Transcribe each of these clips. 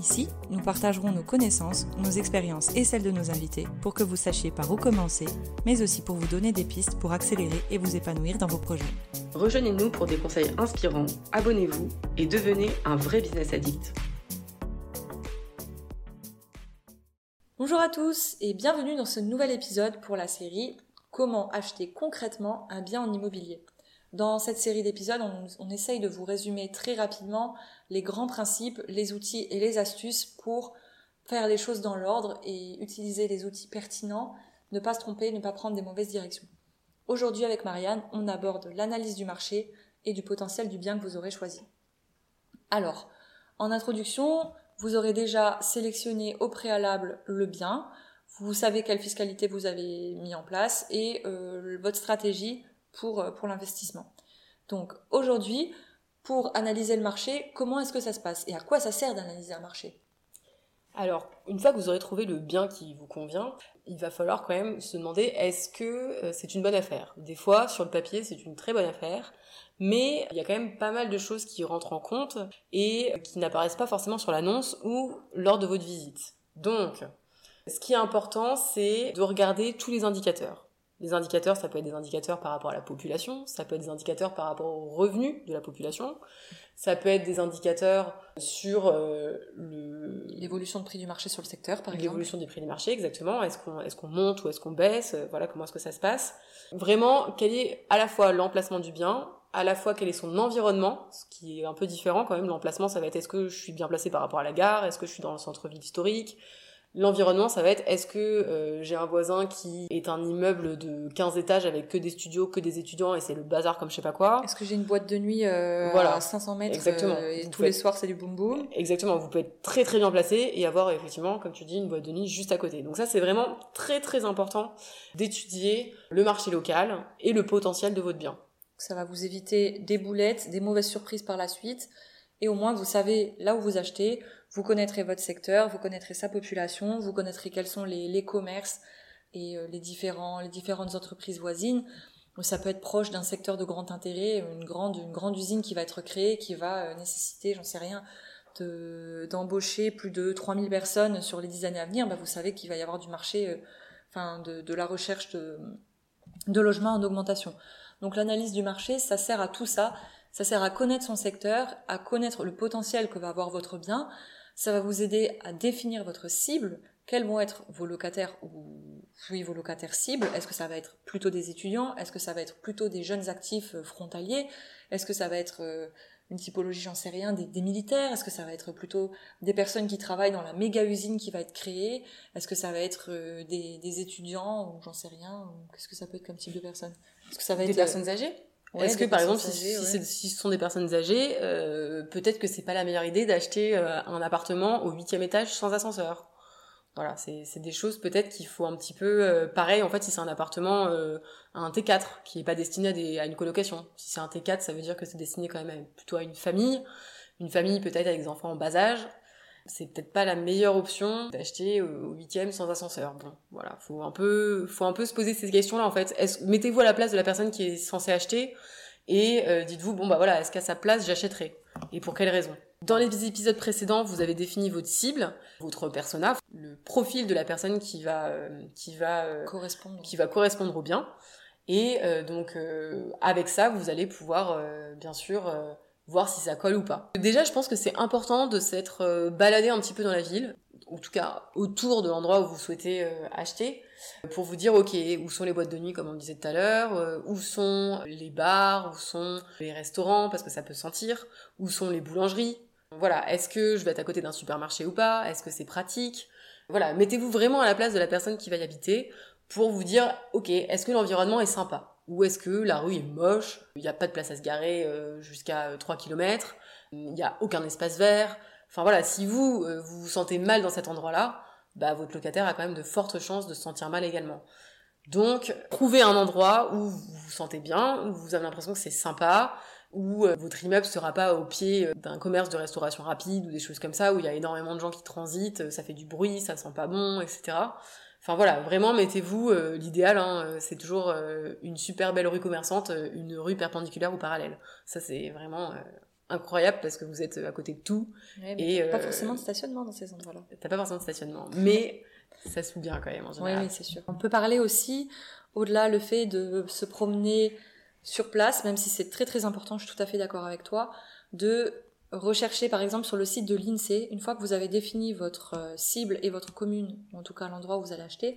Ici, nous partagerons nos connaissances, nos expériences et celles de nos invités pour que vous sachiez par où commencer, mais aussi pour vous donner des pistes pour accélérer et vous épanouir dans vos projets. Rejoignez-nous pour des conseils inspirants, abonnez-vous et devenez un vrai business addict. Bonjour à tous et bienvenue dans ce nouvel épisode pour la série Comment acheter concrètement un bien en immobilier. Dans cette série d'épisodes, on, essaye de vous résumer très rapidement les grands principes, les outils et les astuces pour faire les choses dans l'ordre et utiliser les outils pertinents, ne pas se tromper, ne pas prendre des mauvaises directions. Aujourd'hui avec Marianne, on aborde l'analyse du marché et du potentiel du bien que vous aurez choisi. Alors, en introduction, vous aurez déjà sélectionné au préalable le bien, vous savez quelle fiscalité vous avez mis en place et euh, votre stratégie pour, euh, pour l'investissement. Donc aujourd'hui, pour analyser le marché, comment est-ce que ça se passe et à quoi ça sert d'analyser un marché? Alors, une fois que vous aurez trouvé le bien qui vous convient, il va falloir quand même se demander est-ce que euh, c'est une bonne affaire? Des fois, sur le papier, c'est une très bonne affaire, mais il y a quand même pas mal de choses qui rentrent en compte et qui n'apparaissent pas forcément sur l'annonce ou lors de votre visite. Donc, ce qui est important, c'est de regarder tous les indicateurs. Les indicateurs, ça peut être des indicateurs par rapport à la population, ça peut être des indicateurs par rapport aux revenus de la population, ça peut être des indicateurs sur euh, l'évolution de prix du marché sur le secteur, par exemple. L'évolution des prix du marché, exactement. Est-ce qu'on est-ce qu'on monte ou est-ce qu'on baisse? Voilà, comment est-ce que ça se passe Vraiment, quel est à la fois l'emplacement du bien, à la fois quel est son environnement, ce qui est un peu différent quand même. L'emplacement, ça va être est-ce que je suis bien placé par rapport à la gare, est-ce que je suis dans le centre-ville historique, L'environnement, ça va être est-ce que euh, j'ai un voisin qui est un immeuble de 15 étages avec que des studios, que des étudiants et c'est le bazar comme je sais pas quoi? Est-ce que j'ai une boîte de nuit euh, à 500 mètres Exactement. Euh, et tous les soirs c'est du boom boom Exactement, vous pouvez être très très bien placé et avoir effectivement, comme tu dis, une boîte de nuit juste à côté. Donc ça c'est vraiment très très important d'étudier le marché local et le potentiel de votre bien. Ça va vous éviter des boulettes, des mauvaises surprises par la suite et au moins vous savez là où vous achetez, vous connaîtrez votre secteur, vous connaîtrez sa population, vous connaîtrez quels sont les, les commerces et euh, les, différents, les différentes entreprises voisines. Ça peut être proche d'un secteur de grand intérêt, une grande, une grande usine qui va être créée, qui va euh, nécessiter, j'en sais rien, d'embaucher plus de 3000 personnes sur les 10 années à venir. Bah vous savez qu'il va y avoir du marché, euh, enfin de, de, la recherche de, de logements en augmentation. Donc l'analyse du marché, ça sert à tout ça. Ça sert à connaître son secteur, à connaître le potentiel que va avoir votre bien, ça va vous aider à définir votre cible. Quels vont être vos locataires ou oui, vos locataires cibles? Est-ce que ça va être plutôt des étudiants? Est-ce que ça va être plutôt des jeunes actifs euh, frontaliers? Est-ce que ça va être euh, une typologie, j'en sais rien, des, militaires? Est-ce que ça va être plutôt des personnes qui travaillent dans la méga usine qui va être créée? Est-ce que ça va être euh, des, étudiants ou j'en sais rien? Qu'est-ce que ça peut être comme type de personnes? Est-ce que ça va être des personnes âgées? Est-ce que par exemple, si, ce sont des personnes âgées, euh, peut-être que c'est pas la meilleure idée d'acheter euh, un appartement au huitième étage sans ascenseur. Voilà, c'est des choses peut-être qu'il faut un petit peu euh, pareil. En fait, si c'est un appartement, un T4 qui est pas destiné à, des, à une colocation. Si c'est un T4, ça veut dire que c'est destiné quand même plutôt à une famille, une famille peut-être avec des enfants en bas âge c'est peut-être pas la meilleure option d'acheter au huitième sans ascenseur. Bon, voilà, faut un peu, faut un peu se poser ces questions-là en fait. Mettez-vous à la place de la personne qui est censée acheter et euh, dites-vous bon bah voilà, est-ce qu'à sa place j'achèterai et pour quelle raison? Dans les épisodes précédents, vous avez défini votre cible, votre persona, le profil de la personne qui va euh, qui va euh, correspondre qui va correspondre au bien. Et donc avec ça, vous allez pouvoir bien sûr voir si ça colle ou pas. Déjà, je pense que c'est important de s'être euh, baladé un petit peu dans la ville, en tout cas autour de l'endroit où vous souhaitez euh, acheter, pour vous dire, ok, où sont les boîtes de nuit, comme on disait tout à l'heure, euh, où sont les bars, où sont les restaurants, parce que ça peut sentir, où sont les boulangeries. Voilà, est-ce que je vais être à côté d'un supermarché ou pas? Est-ce que c'est pratique? Voilà, mettez-vous vraiment à la place de la personne qui va y habiter pour vous dire, ok, est-ce que l'environnement est sympa? Ou est-ce que la rue est moche, il n'y a pas de place à se garer euh, jusqu'à 3 km, il n'y a aucun espace vert. Enfin voilà, si vous euh, vous, vous sentez mal dans cet endroit-là, bah votre locataire a quand même de fortes chances de se sentir mal également. Donc, trouvez un endroit où vous vous sentez bien, où vous avez l'impression que c'est sympa, où euh, votre immeuble sera pas au pied euh, d'un commerce de restauration rapide ou des choses comme ça, où il y a énormément de gens qui transitent, euh, ça fait du bruit, ça sent pas bon, etc. Enfin voilà, vraiment mettez-vous l'idéal, hein, c'est toujours une super belle rue commerçante, une rue perpendiculaire ou parallèle. Ça c'est vraiment incroyable parce que vous êtes à côté de tout. et pas forcément de stationnement dans ces endroits-là. T'as pas forcément de stationnement, mais ça se bien quand même en général. Oui c'est sûr. On peut parler aussi, au-delà le fait de se promener sur place, même si c'est très très important, je suis tout à fait d'accord avec toi, de rechercher par exemple sur le site de l'INSEE, une fois que vous avez défini votre euh, cible et votre commune, en tout cas l'endroit où vous allez acheter,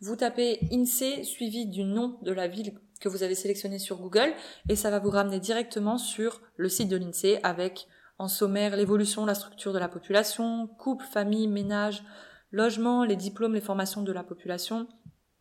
vous tapez INSEE suivi du nom de la ville que vous avez sélectionné sur Google et ça va vous ramener directement sur le site de l'INSEE avec en sommaire l'évolution, la structure de la population, couple, famille, ménage, logement, les diplômes, les formations de la population,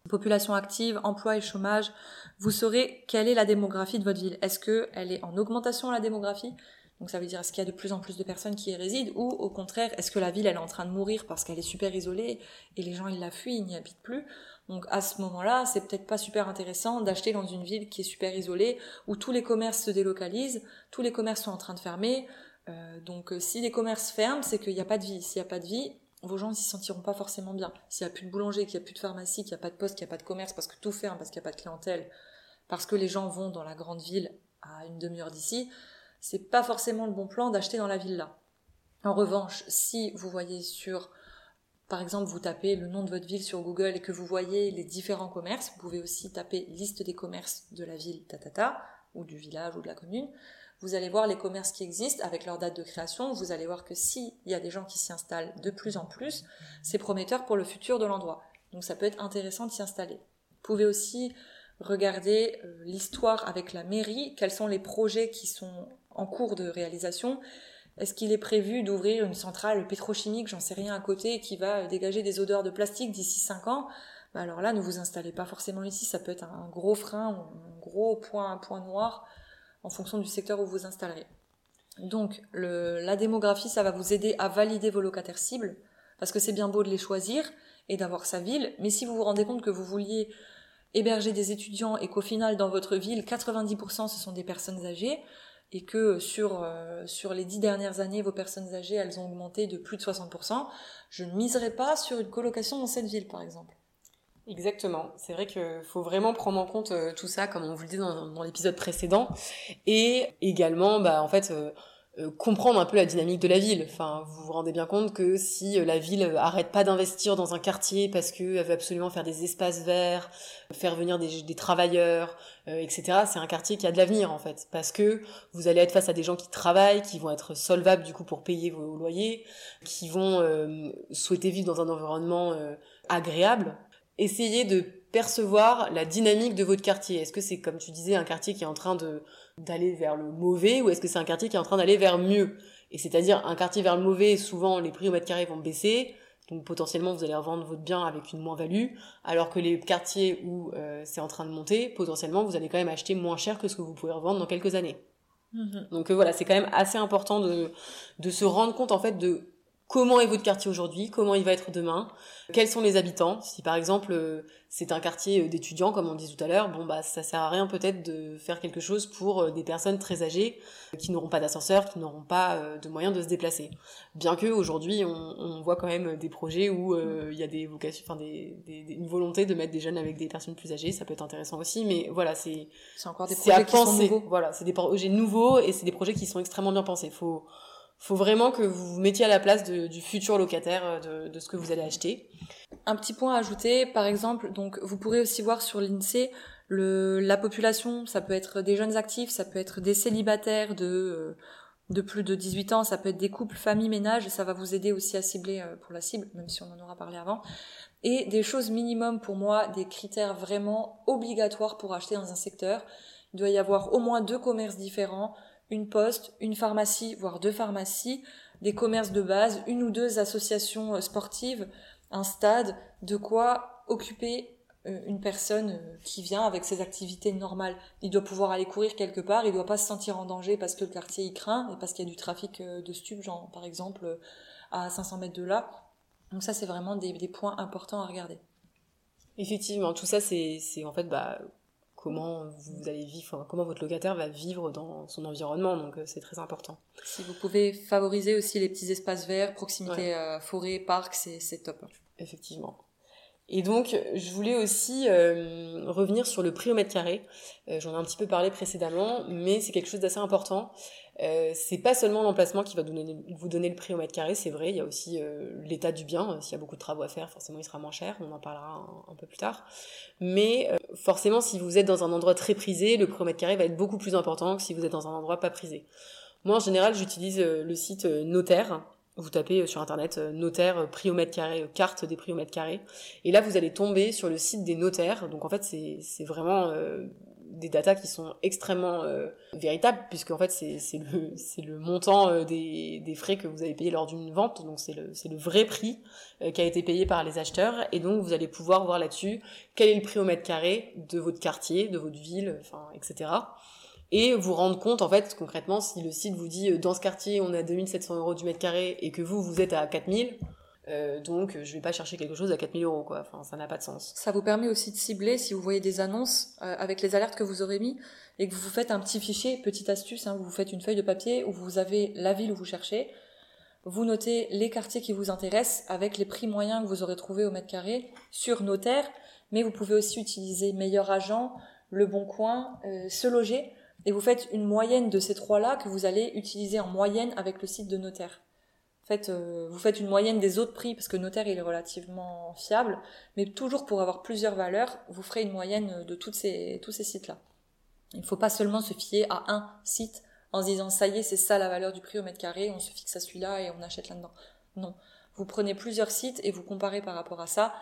population active, emploi et chômage, vous saurez quelle est la démographie de votre ville. Est-ce qu'elle est en augmentation la démographie? Donc ça veut dire est-ce qu'il y a de plus en plus de personnes qui y résident ou au contraire est-ce que la ville elle est en train de mourir parce qu'elle est super isolée et les gens ils la fuient, ils n'y habitent plus? Donc à ce moment-là, c'est peut-être pas super intéressant d'acheter dans une ville qui est super isolée où tous les commerces se délocalisent, tous les commerces sont en train de fermer. Euh, donc si les commerces ferment, c'est qu'il n'y a pas de vie. S'il n'y a pas de vie, vos gens ne s'y sentiront pas forcément bien. S'il n'y a plus de boulanger, qu'il n'y a plus de pharmacie, qu'il n'y a pas de poste, qu'il n'y a pas de commerce, parce que tout ferme, parce qu'il n'y a pas de clientèle, parce que les gens vont dans la grande ville à une demi-heure d'ici, c'est pas forcément le bon plan d'acheter dans la ville là. En revanche, si vous voyez sur, par exemple, vous tapez le nom de votre ville sur Google et que vous voyez les différents commerces, vous pouvez aussi taper liste des commerces de la ville tatata, ou du village ou de la commune, vous allez voir les commerces qui existent avec leur date de création. Vous allez voir que s'il y a des gens qui s'y installent de plus en plus, c'est prometteur pour le futur de l'endroit. Donc ça peut être intéressant de s'y installer. Vous pouvez aussi regarder euh, l'histoire avec la mairie, quels sont les projets qui sont en cours de réalisation. Est-ce qu'il est prévu d'ouvrir une centrale pétrochimique, j'en sais rien à côté, qui va dégager des odeurs de plastique d'ici 5 ans? Bah Alors là, ne vous installez pas forcément ici, ça peut être un gros frein, un gros point, noir en fonction du secteur où vous installerez. Donc la démographie, ça va vous aider à valider vos locataires cibles, parce que c'est bien beau de les choisir et d'avoir sa ville, mais si vous vous rendez compte que vous vouliez héberger des étudiants et qu'au final dans votre ville 90% ce sont des personnes âgées et que sur euh, sur les dix dernières années vos personnes âgées elles ont augmenté de plus de 60%, je ne miserai pas sur une colocation dans cette ville par exemple. Exactement. C'est vrai qu'il faut vraiment prendre en compte euh, tout ça, comme on vous le dit dans, l'épisode précédent, et également, bah, en fait, euh, euh, comprendre un peu la dynamique de la ville. Enfin, vous vous rendez bien compte que si la ville arrête pas d'investir dans un quartier parce qu'elle veut absolument faire des espaces verts, faire venir des, des travailleurs, etc., c'est un quartier qui a de l'avenir en fait, parce que vous allez être face à des gens qui travaillent, qui vont être solvables du coup pour payer vos loyers, qui vont souhaiter vivre dans un environnement agréable essayez de percevoir la dynamique de votre quartier. Est-ce que c'est, comme tu disais, un quartier qui est en train de d'aller vers le mauvais ou est-ce que c'est un quartier qui est en train d'aller vers mieux? Et c'est-à-dire un quartier vers le mauvais, souvent les prix au mètre carré vont baisser, donc potentiellement vous allez revendre votre bien avec une moins-value, alors que les quartiers où euh, c'est en train de monter, potentiellement vous allez quand même acheter moins cher que ce que vous pouvez revendre dans quelques années. Mm-hmm. Donc euh, voilà, c'est quand même assez important de, de se rendre compte en fait de comment est votre quartier aujourd'hui, comment il va être demain, quels sont les habitants? Si par exemple euh, c'est un quartier euh, d'étudiants, comme on dit tout à l'heure, bon bah ça sert à rien peut-être de faire quelque chose pour euh, des personnes très âgées qui n'auront pas d'ascenseur, qui n'auront pas de moyens de se déplacer. Bien que aujourd'hui on, voit quand même des projets où il y a des vocations, enfin des, une volonté de mettre des jeunes avec des personnes plus âgées, ça peut être intéressant aussi. Mais voilà, c'est c'est encore des projets qui sont nouveaux. Voilà, c'est des projets nouveaux et c'est des projets qui sont extrêmement bien pensés. Faut faut vraiment que vous vous mettiez à la place du futur locataire euh, de, ce que vous allez acheter. Un petit point à ajouter, par exemple, donc vous pourrez aussi voir sur l'INSEE le, la population, ça peut être des jeunes actifs, ça peut être des célibataires de, euh, de plus de 18 ans, ça peut être des couples, familles, ménages, ça va vous aider aussi à cibler euh, pour la cible, même si on en aura parlé avant. Et des choses minimum pour moi, des critères vraiment obligatoires pour acheter dans un secteur. Il doit y avoir au moins deux commerces différents, une poste, une pharmacie, voire deux pharmacies, des commerces de base, une ou deux associations euh, sportives, un stade, de quoi occuper euh, une personne euh, qui vient avec ses activités normales. Il doit pouvoir aller courir quelque part, il doit pas se sentir en danger parce que le quartier y craint et parce qu'il y a du trafic de stupes, par exemple à 500 mètres de là. Donc ça c'est vraiment des, des, points importants à regarder. Effectivement, tout ça c'est en fait bah comment vous allez vivre, comment votre locataire va vivre dans son environnement. Donc c'est très important. Si vous pouvez favoriser aussi les petits espaces verts, proximité forêt, parc, c'est top. Effectivement. Et donc, je voulais aussi euh, revenir sur le prix au mètre carré. Euh, j'en ai un petit peu parlé précédemment, mais c'est quelque chose d'assez important. Euh, c'est pas seulement l'emplacement qui va vous donner le prix au mètre carré, c'est vrai. Il y a aussi euh, l'état du bien. S'il y a beaucoup de travaux à faire, forcément, il sera moins cher. On en parlera un, peu plus tard. Mais forcément, si vous êtes dans un endroit très prisé, le prix au mètre carré va être beaucoup plus important que si vous êtes dans un endroit pas prisé. Moi, en général, j'utilise le site Notaire vous tapez euh, sur internet euh, notaire euh, prix au mètre carré, carte des prix au mètre carré. Et là, vous allez tomber sur le site des notaires. Donc en fait, c'est vraiment des datas qui sont extrêmement véritables, puisque en fait, c'est le, le montant des, des, frais que vous avez payé lors d'une vente. Donc c'est le, le vrai prix qui a été payé par les acheteurs. Et donc vous allez pouvoir voir là-dessus quel est le prix au mètre carré de votre quartier, de votre ville, enfin, etc et vous rendre compte en fait concrètement si le site vous dit euh, dans ce quartier on est à 2700 euros du mètre carré et que vous vous êtes à 4000 euh, donc je vais pas chercher quelque chose à 4000 euros quoi. Enfin ça n'a pas de sens. Ça vous permet aussi de cibler si vous voyez des annonces euh, avec les alertes que vous aurez mis et que vous faites un petit fichier petite astuce hein, vous faites une feuille de papier où vous avez la ville où vous cherchez. Vous notez les quartiers qui vous intéressent avec les prix moyens que vous aurez trouvé au mètre carré sur notaire mais vous pouvez aussi utiliser meilleur agent le bon coin se loger et vous faites une moyenne de ces trois-là que vous allez utiliser en moyenne avec le site de notaire. Faites, euh, vous faites une moyenne des autres prix parce que notaire il est relativement fiable, mais toujours pour avoir plusieurs valeurs, vous ferez une moyenne de toutes ces, tous ces sites-là. Il ne faut pas seulement se fier à un site en se disant ça y est, c'est ça la valeur du prix au mètre carré, on se fixe à celui-là et on achète là-dedans. Non. Vous prenez plusieurs sites et vous comparez par rapport à ça.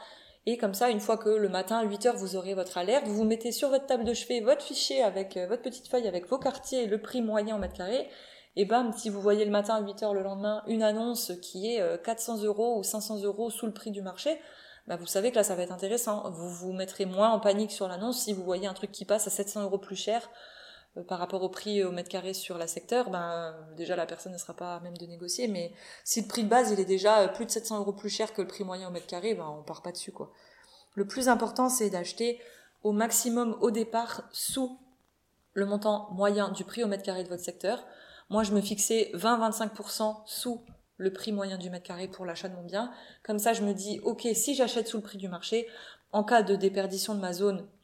Et comme ça, une fois que le matin, à 8 heures, vous aurez votre alerte, vous mettez sur votre table de chevet votre fichier avec euh, votre petite feuille avec vos quartiers et le prix moyen en mètre carré. Et bam, si vous voyez le matin à 8 heures le lendemain une annonce qui est 400 euh, euros ou 500 euros sous le prix du marché, bah vous savez que là ça va être intéressant. Vous vous mettrez moins en panique sur l'annonce si vous voyez un truc qui passe à 700 euros plus cher par rapport au prix au mètre carré sur la secteur, ben déjà la personne ne sera pas à même de négocier. Mais si le prix de base il est déjà plus de 700 euros plus cher que le prix moyen au mètre carré, ben on part pas dessus quoi. Le plus important, c'est d'acheter au maximum au départ sous le montant moyen du prix au mètre carré de votre secteur. Moi, je me fixais 20-25% sous le prix moyen du mètre carré pour l'achat de mon bien. Comme ça, je me dis, ok, si j'achète sous le prix du marché, en cas de déperdition de ma zone, euh,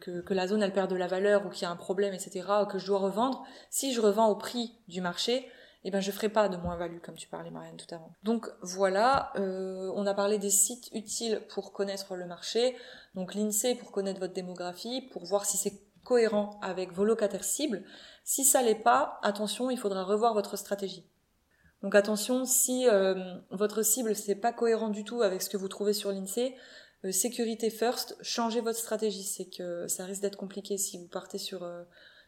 que, que, la zone elle perd de la valeur ou qu'il y a un problème, etc., ou que je dois revendre, si je revends au prix du marché, eh ben je ferai pas de moins-value comme tu parlais Marianne tout avant. Donc voilà, euh, on a parlé des sites utiles pour connaître le marché, donc l'INSEE pour connaître votre démographie, pour voir si c'est cohérent avec vos locataires cibles. Si ça l'est pas, attention, il faudra revoir votre stratégie. Donc attention, si euh, votre cible c'est pas cohérent du tout avec ce que vous trouvez sur l'INSEE, euh, sécurité first, changez votre stratégie. C'est que ça risque d'être compliqué si vous partez sur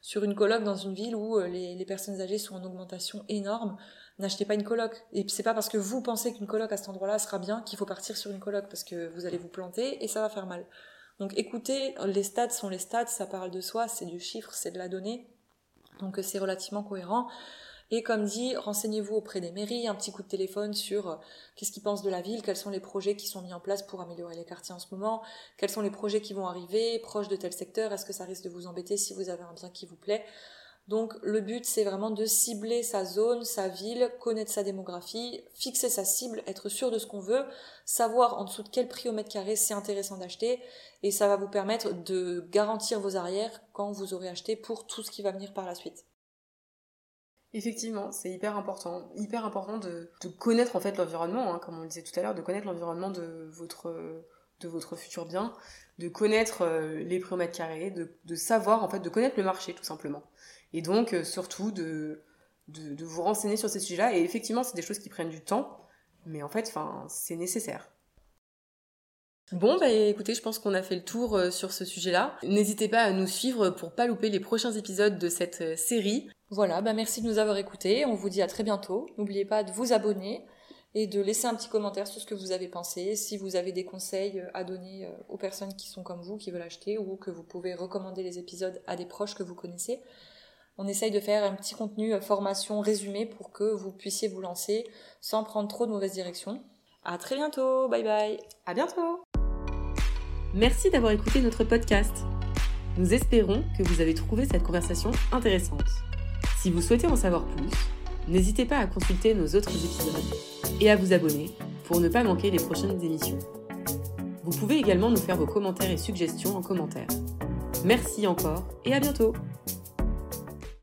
sur une coloc dans une ville où euh, les, personnes âgées sont en augmentation énorme, n'achetez pas une coloc. Et c'est pas parce que vous pensez qu'une coloc à cet endroit-là sera bien qu'il faut partir sur une coloc parce que vous allez vous planter et ça va faire mal. Donc écoutez, les stats sont les stats, ça parle de soi, c'est du chiffre, c'est de la donnée. Donc c'est relativement cohérent. Et comme dit, renseignez-vous auprès des mairies, un petit coup de téléphone sur euh, qu'est-ce qu'ils pensent de la ville, quels sont les projets qui sont mis en place pour améliorer les quartiers en ce moment, quels sont les projets qui vont arriver, proches de tel secteur, est-ce que ça risque de vous embêter si vous avez un bien qui vous plaît. Donc le but c'est vraiment de cibler sa zone, sa ville, connaître sa démographie, fixer sa cible, être sûr de ce qu'on veut, savoir en dessous de quel prix au mètre carré c'est intéressant d'acheter et ça va vous permettre de garantir vos arrières quand vous aurez acheté pour tout ce qui va venir par la suite. Effectivement, c'est hyper important. Hyper important de, connaître en fait l'environnement, hein, comme on le disait tout à l'heure, de connaître l'environnement de votre, futur bien, de connaître euh, les prix au mètre carré, de, savoir en fait, de connaître le marché tout simplement. Et donc euh, surtout de, vous renseigner sur ces sujets-là. Et effectivement, c'est des choses qui prennent du temps, mais en fait, c'est nécessaire. Bon, bah écoutez, je pense qu'on a fait le tour euh, sur ce sujet-là. N'hésitez pas à nous suivre pour pas louper les prochains épisodes de cette série. Voilà, bah merci de nous avoir écoutés. On vous dit à très bientôt. N'oubliez pas de vous abonner et de laisser un petit commentaire sur ce que vous avez pensé, si vous avez des conseils euh, à donner aux personnes qui sont comme vous, qui veulent acheter, ou que vous pouvez recommander les épisodes à des proches que vous connaissez. On essaye de faire un petit contenu formation résumé pour que vous puissiez vous lancer sans prendre trop de mauvaises directions. À très bientôt, bye bye. À bientôt. Merci d'avoir écouté notre podcast. Nous espérons que vous avez trouvé cette conversation intéressante. Si vous souhaitez en savoir plus, n'hésitez pas à consulter nos autres épisodes et à vous abonner pour ne pas manquer les prochaines émissions. Vous pouvez également nous faire vos commentaires et suggestions en commentaire. Merci encore et à bientôt